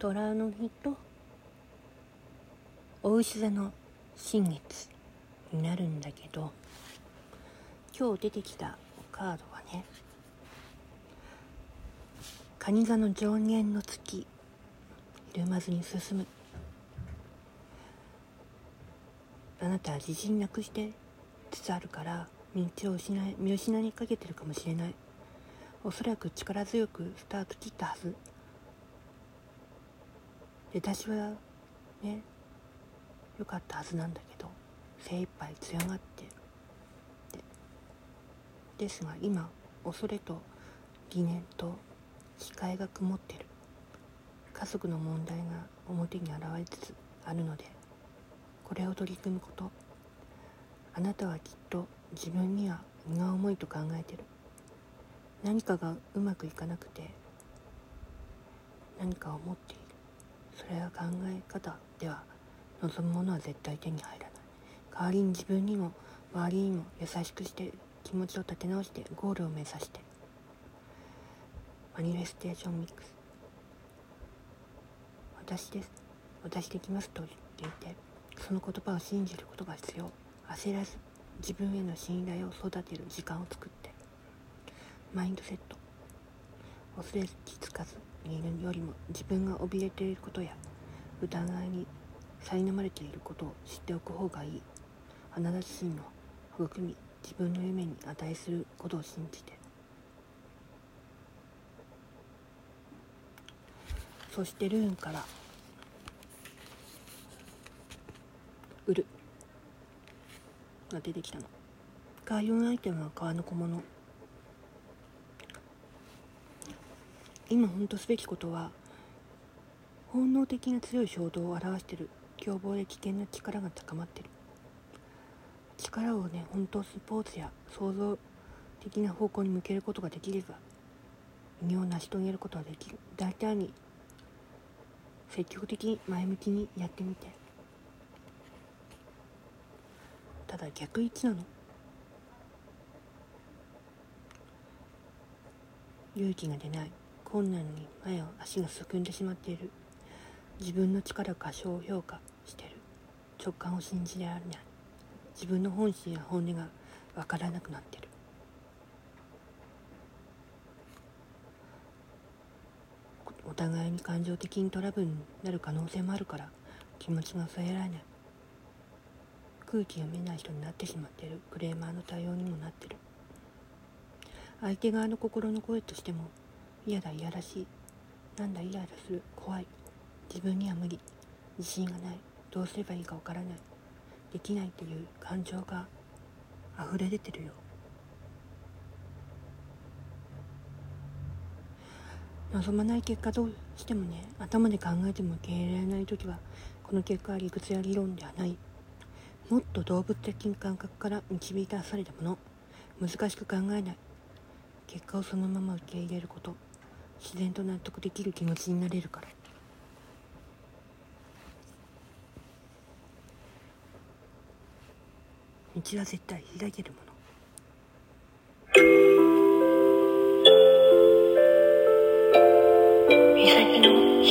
虎の日とお牛座の新月になるんだけど今日出てきたカードはね蟹座の上限の月ひるまずに進む。あなたは自信なくしてつつあるから道を失い見失いかけてるかもしれない。おそらく力強くスタート切ったはず。出だしはね良かったはずなんだけど精一杯強がって。でですが今恐れと疑念と控えが曇ってる。家族の問題が表に現れつつあるのでこれを取り組むこと。あなたはきっと自分には荷が重いと考えてる。何かがうまくいかなくて何かを持っている。それは考え方では望むものは絶対手に入らない。代わりに自分にも周りにも優しくして気持ちを立て直してゴールを目指して。マニフェステーションミックス。私です。私できますと言っていてその言葉を信じることが必要。焦らず自分への信頼を育てる時間を作って。マインドセット。恐れず気づかずにいるよりも自分が怯えていることや疑いに苛まれていることを知っておく方がいい。あなた自身の育み自分の夢に値することを信じて。そしてルーンから「売る」が出てきたの。開運アイテムは革の小物。今ほんとすべきことは本能的な強い衝動を表している。凶暴で危険な力が高まっている。力をね本当スポーツや創造的な方向に向けることができれば身を成し遂げることはできる。大胆に積極的に前向きにやってみて。ただ逆位置なの。勇気が出ない。困難に前を足がすくんでしまっている。自分の力過小評価してる。直感を信じられない。自分の本心や本音が分からなくなってる。お互いに感情的にトラブルになる可能性もあるから気持ちが抑えられない。空気読めない人になってしまっている。クレーマーの対応にもなってる。相手側の心の声としても嫌だ嫌らしい。なんだイライラする。怖い。自分には無理。自信がない。どうすればいいかわからない。できないという感情が溢れ出てるよ。望まない結果どうしてもね頭で考えても受け入れられない時はこの結果は理屈や理論ではない。もっと動物的感覚から導き出されたもの。難しく考えない。結果をそのまま受け入れること。自然と納得できる気持ちになれるから。道は絶対開けるもの。美咲の